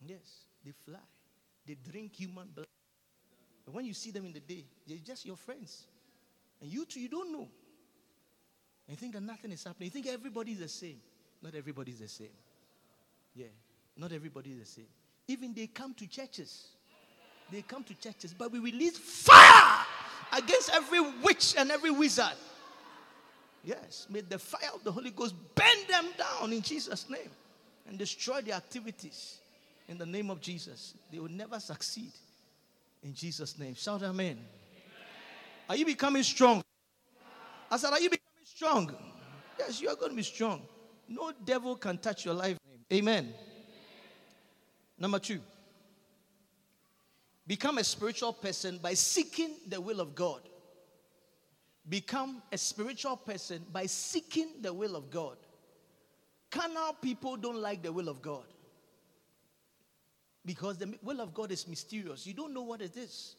Yes, they fly. They drink human blood. But when you see them in the day, they're just your friends. And you too, you don't know. And you think that nothing is happening. You think everybody is the same. Not everybody is the same. Yeah, not everybody is the same. Even they come to churches. They come to churches, but we release fire against every witch and every wizard. Yes, may the fire of the Holy Ghost burn them down in Jesus' name and destroy their activities in the name of Jesus. They will never succeed in Jesus' name. Shout amen. Are you becoming strong? I said, Are you becoming strong? Yes, you are going to be strong. No devil can touch your life. Amen. Number two, become a spiritual person by seeking the will of God. Become a spiritual person by seeking the will of God. Carnal people don't like the will of God because the will of God is mysterious. You don't know what it is.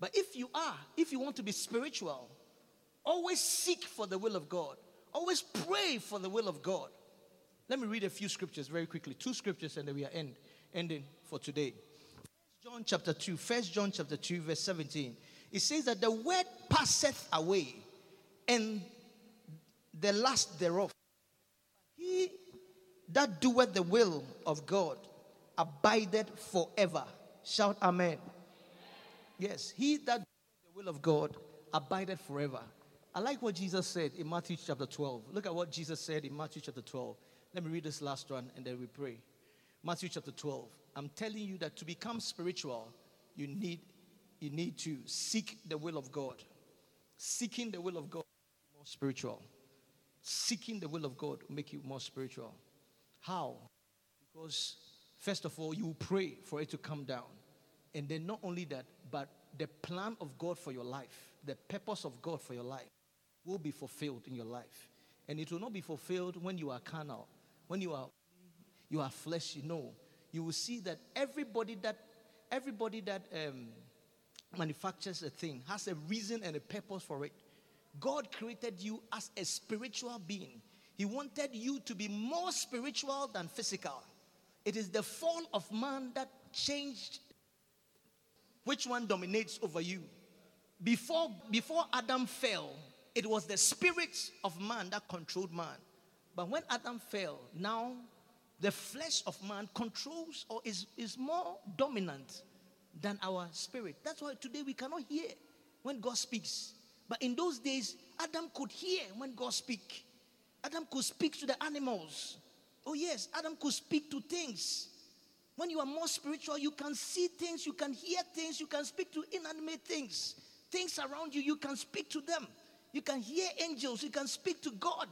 But if you are, if you want to be spiritual, always seek for the will of God. Always pray for the will of God. Let me read a few scriptures very quickly. Two scriptures and then we are end, ending for today. John chapter 2, First John chapter 2, verse 17. It says that the word passeth away, and the last thereof. He that doeth the will of God abideth forever. Shout amen. Yes, he that the will of God abideth forever. I like what Jesus said in Matthew chapter 12. Look at what Jesus said in Matthew chapter 12. Let me read this last one and then we pray. Matthew chapter 12. I'm telling you that to become spiritual, you need you need to seek the will of God. Seeking the will of God more spiritual. Seeking the will of God will make you more spiritual. How? Because first of all, you pray for it to come down. And then not only that, but the plan of God for your life, the purpose of God for your life will be fulfilled in your life. And it will not be fulfilled when you are carnal, when you are you are fleshy. No, you will see that everybody that everybody that um, manufactures a thing has a reason and a purpose for it. God created you as a spiritual being. He wanted you to be more spiritual than physical. It is the fall of man that changed which one dominates over you. Before, before Adam fell, it was the spirit of man that controlled man. But when Adam fell, now the flesh of man controls or is, is more dominant than our spirit. That's why today we cannot hear when God speaks. But in those days, Adam could hear when God speak. Adam could speak to the animals. Oh yes, Adam could speak to things. When you are more spiritual, you can see things, you can hear things, you can speak to inanimate things. Things around you, you can speak to them. You can hear angels, you can speak to God.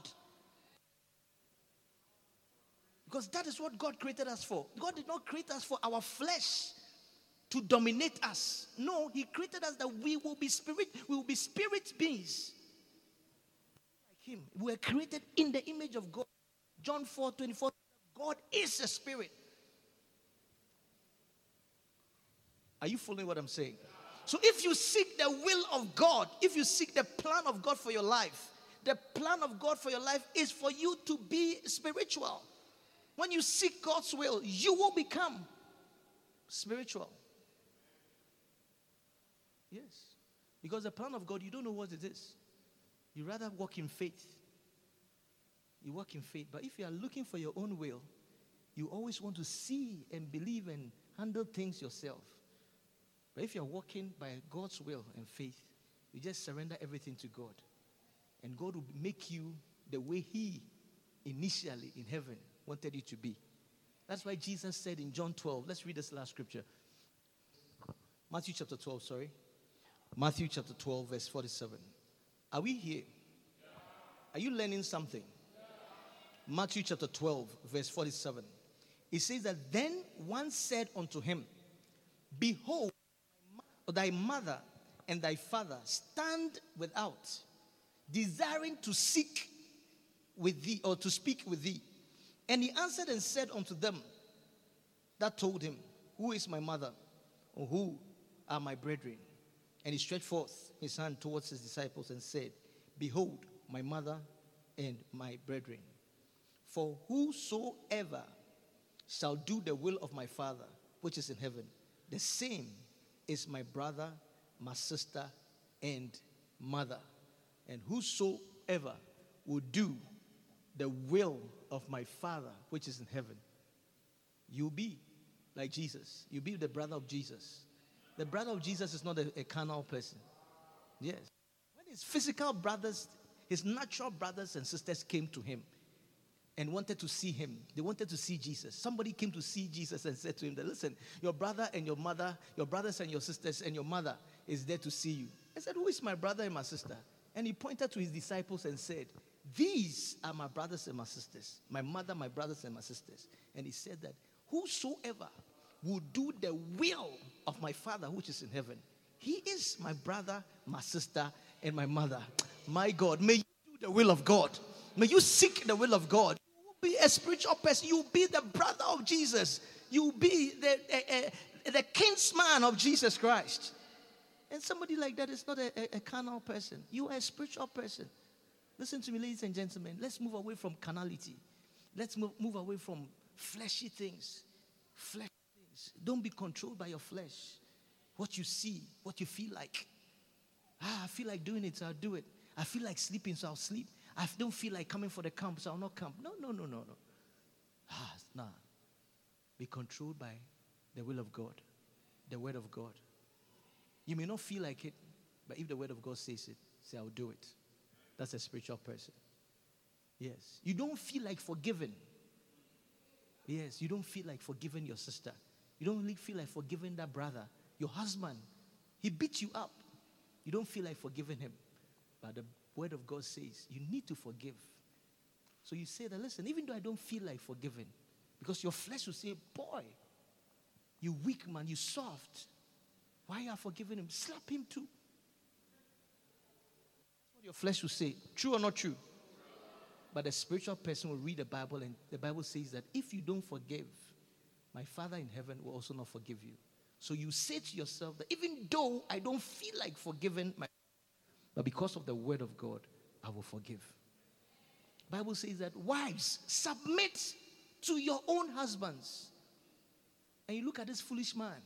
Because that is what God created us for. God did not create us for our flesh to dominate us. No, He created us that we will be spirit, we will be spirit beings. Like Him. We are created in the image of God. John 4 24. God is a spirit. Are you following what I'm saying? So if you seek the will of God, if you seek the plan of God for your life, the plan of God for your life is for you to be spiritual. When you seek God's will, you will become spiritual. Yes. Because the plan of God, you don't know what it is. You rather walk in faith. You walk in faith. But if you are looking for your own will, you always want to see and believe and handle things yourself. But if you're walking by God's will and faith, you just surrender everything to God. And God will make you the way He initially in heaven wanted you to be. That's why Jesus said in John 12, let's read this last scripture. Matthew chapter 12, sorry. Matthew chapter 12, verse 47. Are we here? Are you learning something? Matthew chapter 12, verse 47. It says that then one said unto him, Behold, thy mother and thy father stand without, desiring to seek with thee or to speak with thee. And he answered and said unto them that told him, Who is my mother? Or who are my brethren? And he stretched forth his hand towards his disciples and said, Behold, my mother and my brethren. For whosoever shall do the will of my Father, which is in heaven, the same is my brother, my sister, and mother. And whosoever will do the will of my Father, which is in heaven, you'll be like Jesus. You'll be the brother of Jesus. The brother of Jesus is not a, a carnal person. Yes. When his physical brothers, his natural brothers and sisters came to him and wanted to see him, they wanted to see Jesus. Somebody came to see Jesus and said to him that, listen, your brother and your mother, your brothers and your sisters and your mother is there to see you. I said, Who is my brother and my sister? And he pointed to his disciples and said, These are my brothers and my sisters, my mother, my brothers and my sisters. And he said that whosoever will do the will of my Father which is in heaven, he is my brother, my sister, and my mother. My God, may you do the will of God. May you seek the will of God. Be a spiritual person. You will be the brother of Jesus. You will be the, uh, the kinsman of Jesus Christ. And somebody like that is not a, a, a carnal person. You are a spiritual person. Listen to me, ladies and gentlemen. Let's move away from carnality. Let's move, move away from fleshy things. Fleshy things. Don't be controlled by your flesh. What you see, what you feel like. Ah, I feel like doing it, so I'll do it. I feel like sleeping, so I'll sleep. I don't feel like coming for the camp, so I'll not come. No, no, no, no, no. Ah, nah. Be controlled by the will of God, the word of God. You may not feel like it, but if the word of God says it, say, I'll do it. That's a spiritual person. Yes. You don't feel like forgiving. Yes, you don't feel like forgiving your sister. You don't really feel like forgiving that brother, your husband. He beat you up. You don't feel like forgiving him. But the word of God says you need to forgive. So you say that, listen, even though I don't feel like forgiving, because your flesh will say, boy, you weak man, you soft. Why are you forgiving him? Slap him too. What your flesh will say. True or not true? But a spiritual person will read the Bible, and the Bible says that if you don't forgive, my Father in heaven will also not forgive you. So you say to yourself that even though I don't feel like forgiving my but because of the word of God, I will forgive. Bible says that wives submit to your own husbands. And you look at this foolish man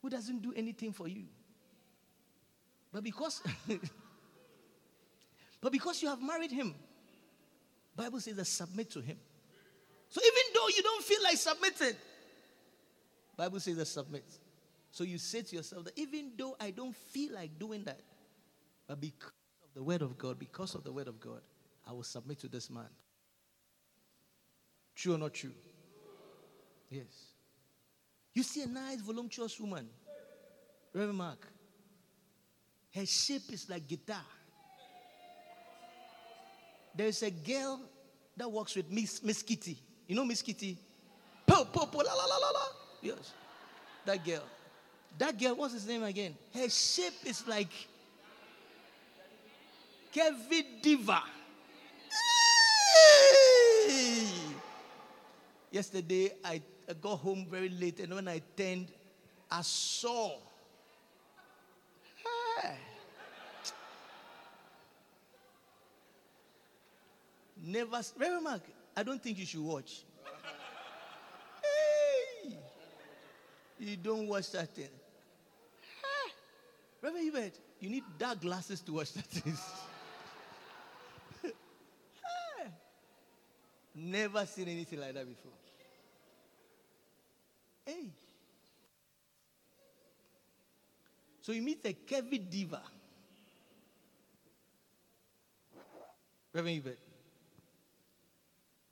who doesn't do anything for you. But because *laughs* but because you have married him, Bible says that submit to him. So even though you don't feel like submitting, Bible says that submit. So you say to yourself that even though I don't feel like doing that, but because of the word of God, because of the word of God, I will submit to this man. True or not true? Yes. You see a nice, voluptuous woman, Reverend Mark. Her shape is like guitar. There's a girl that works with Miss, Miss Kitty. You know Miss Kitty? Po, po, po, la, la, la, la, la. Yes. That girl. That girl, what's his name again? Her shape is like Kevin Diva. Hey! Yesterday, I, I got home very late, and when I turned, I saw. Never, Reverend Mark, I don't think you should watch. Hey! You don't watch that thing. Reverend Hubert, you need dark glasses to watch that thing. *laughs* Never seen anything like that before. Hey. So you meet a Kevin Diva. Reverend Yvette.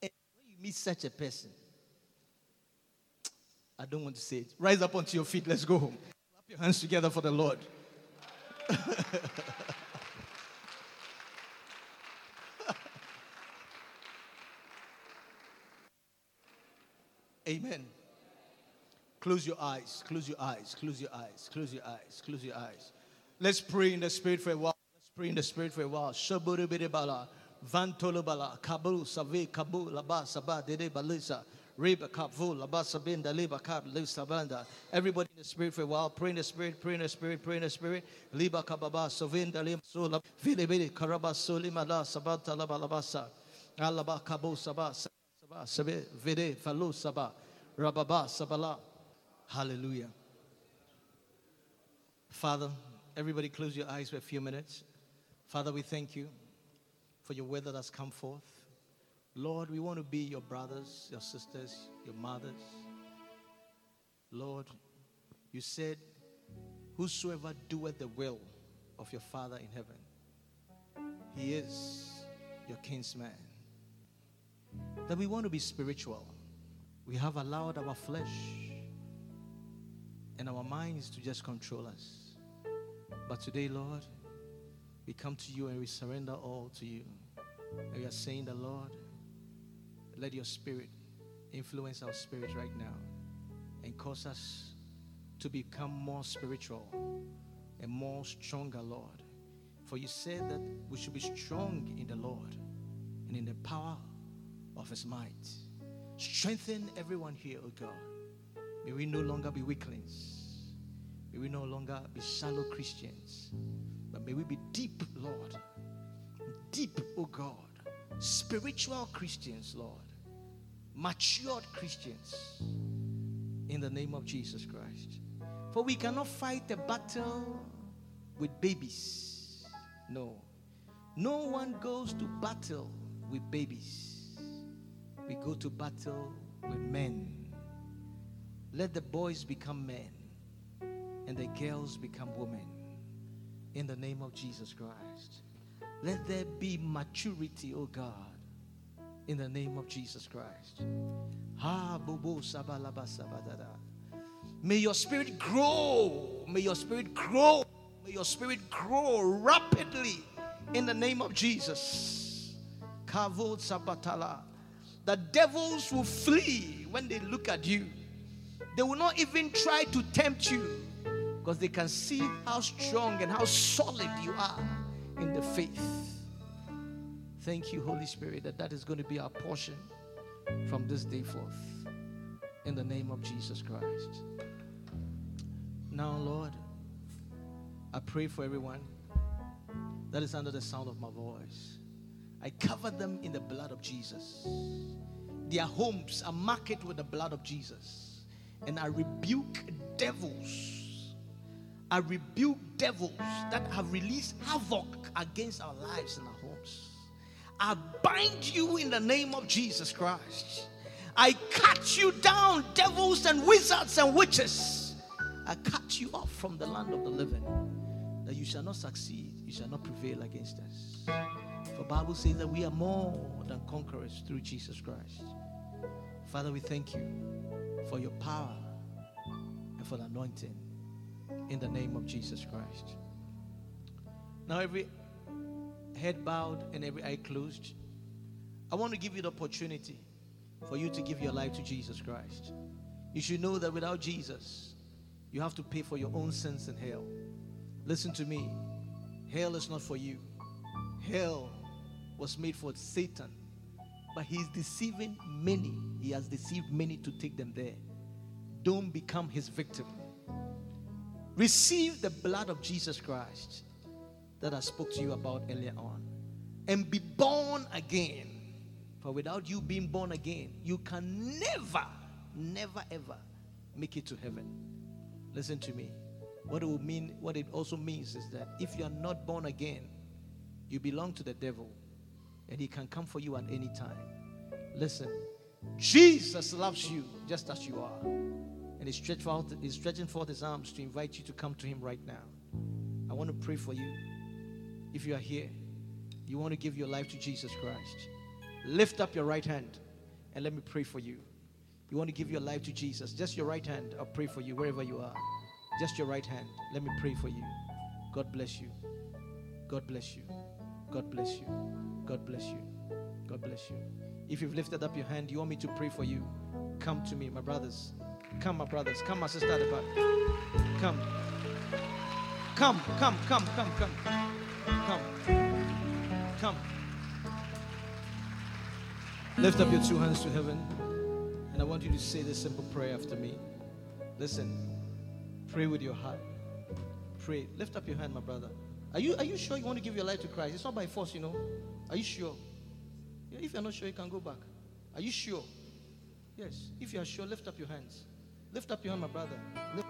And when you meet such a person, I don't want to say it. Rise up onto your feet. Let's go home. Clap your hands together for the Lord. *laughs* Amen. Close your eyes, close your eyes, close your eyes, close your eyes, close your eyes. Let's pray in the spirit for a while. Let's pray in the spirit for a while. Shaburu bala, vantolo bala, kabu save kabu laba saba dede balisa. Reba kapvu laba sabinda leba kap sabanda. Everybody in the spirit for a while. Pray in the spirit, pray in the spirit, pray in the spirit. Liba kababa savinda lim sola. Vile vile karaba soli mala sabata laba labasa. Alaba kabu saba Hallelujah. Father, everybody close your eyes for a few minutes. Father, we thank you for your word that has come forth. Lord, we want to be your brothers, your sisters, your mothers. Lord, you said, Whosoever doeth the will of your Father in heaven, he is your kinsman. That we want to be spiritual. We have allowed our flesh and our minds to just control us. But today, Lord, we come to you and we surrender all to you. And we are saying the Lord, let your spirit influence our spirit right now and cause us to become more spiritual and more stronger, Lord. For you said that we should be strong in the Lord and in the power of his might. Strengthen everyone here, oh God. May we no longer be weaklings. May we no longer be shallow Christians. But may we be deep, Lord. Deep, oh God. Spiritual Christians, Lord. Matured Christians. In the name of Jesus Christ. For we cannot fight a battle with babies. No. No one goes to battle with babies. We go to battle with men. Let the boys become men and the girls become women. In the name of Jesus Christ. Let there be maturity, oh God, in the name of Jesus Christ. May your spirit grow. May your spirit grow. May your spirit grow rapidly in the name of Jesus. Kavod sabatala. The devils will flee when they look at you. They will not even try to tempt you because they can see how strong and how solid you are in the faith. Thank you, Holy Spirit, that that is going to be our portion from this day forth. In the name of Jesus Christ. Now, Lord, I pray for everyone that is under the sound of my voice. I cover them in the blood of Jesus. Their homes are marked with the blood of Jesus. And I rebuke devils. I rebuke devils that have released havoc against our lives and our homes. I bind you in the name of Jesus Christ. I cut you down, devils and wizards and witches. I cut you off from the land of the living, that you shall not succeed, you shall not prevail against us. The Bible says that we are more than conquerors through Jesus Christ. Father, we thank you for your power and for the anointing in the name of Jesus Christ. Now, every head bowed and every eye closed, I want to give you the opportunity for you to give your life to Jesus Christ. You should know that without Jesus, you have to pay for your own sins in hell. Listen to me. Hell is not for you. Hell was made for Satan but he's deceiving many. He has deceived many to take them there. Don't become his victim. Receive the blood of Jesus Christ that I spoke to you about earlier on and be born again. For without you being born again, you can never, never, ever make it to heaven. Listen to me. What it will mean, what it also means is that if you are not born again, you belong to the devil and he can come for you at any time. Listen, Jesus loves you just as you are. And he's stretching forth, he's stretching forth his arms to invite you to come to him right now. I want to pray for you. If you are here, you want to give your life to Jesus Christ. Lift up your right hand and let me pray for you. You want to give your life to Jesus, just your right hand, I'll pray for you wherever you are. Just your right hand. Let me pray for you. God bless you. God bless you. God bless you. God bless you. God bless you. If you've lifted up your hand, you want me to pray for you, come to me, my brothers. Come, my brothers. Come, my sister at the. Come. Come, come, come, come, come. Come. Come. Lift up your two hands to heaven, and I want you to say this simple prayer after me. Listen, pray with your heart. Pray. Lift up your hand, my brother. Are you, are you sure you want to give your life to Christ? It's not by force, you know. Are you sure? Yeah, if you're not sure, you can go back. Are you sure? Yes. If you are sure, lift up your hands. Lift up your hand, my brother. Lift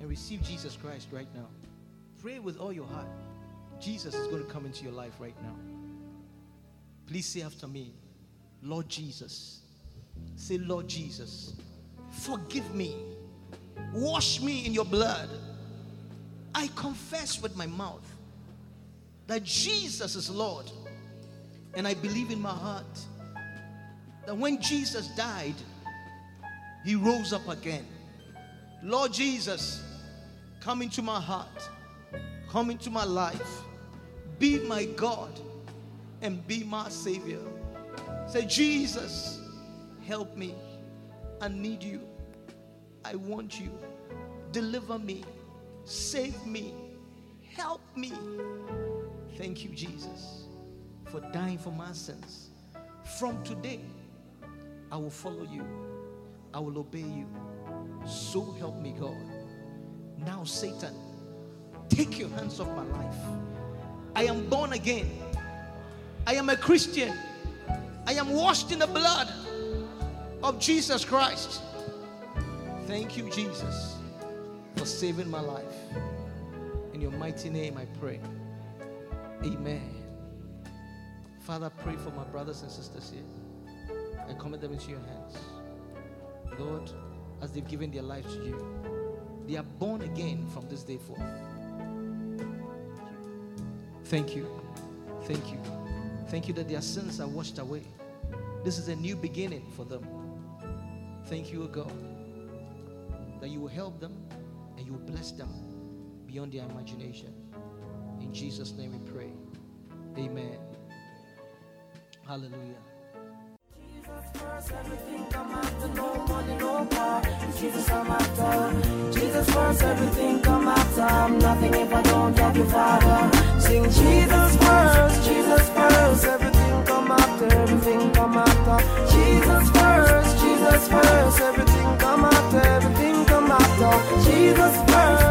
and receive Jesus Christ right now. Pray with all your heart. Jesus is going to come into your life right now. Please say after me, Lord Jesus. Say, Lord Jesus, forgive me. Wash me in your blood. I confess with my mouth that Jesus is Lord. And I believe in my heart that when Jesus died, he rose up again. Lord Jesus, come into my heart, come into my life, be my God, and be my Savior. Say, Jesus, help me. I need you. I want you. Deliver me. Save me. Help me. Thank you, Jesus, for dying for my sins. From today, I will follow you. I will obey you. So help me, God. Now, Satan, take your hands off my life. I am born again. I am a Christian. I am washed in the blood of Jesus Christ. Thank you, Jesus, for saving my life. In your mighty name, I pray. Amen. Father, pray for my brothers and sisters here. I commit them into your hands. Lord, as they've given their life to you, they are born again from this day forth. Thank you. Thank you. Thank you that their sins are washed away. This is a new beginning for them. Thank you, God, that you will help them and you bless them beyond their imagination. In Jesus' name we pray. Amen. Hallelujah. first, everything come after. No money, no car. Jesus, I'm after. Jesus first, everything come after. I'm nothing if I don't have you, Father. Sing Jesus first, Jesus first, everything come after. Everything come after. Jesus first, Jesus first, everything Jesus everything.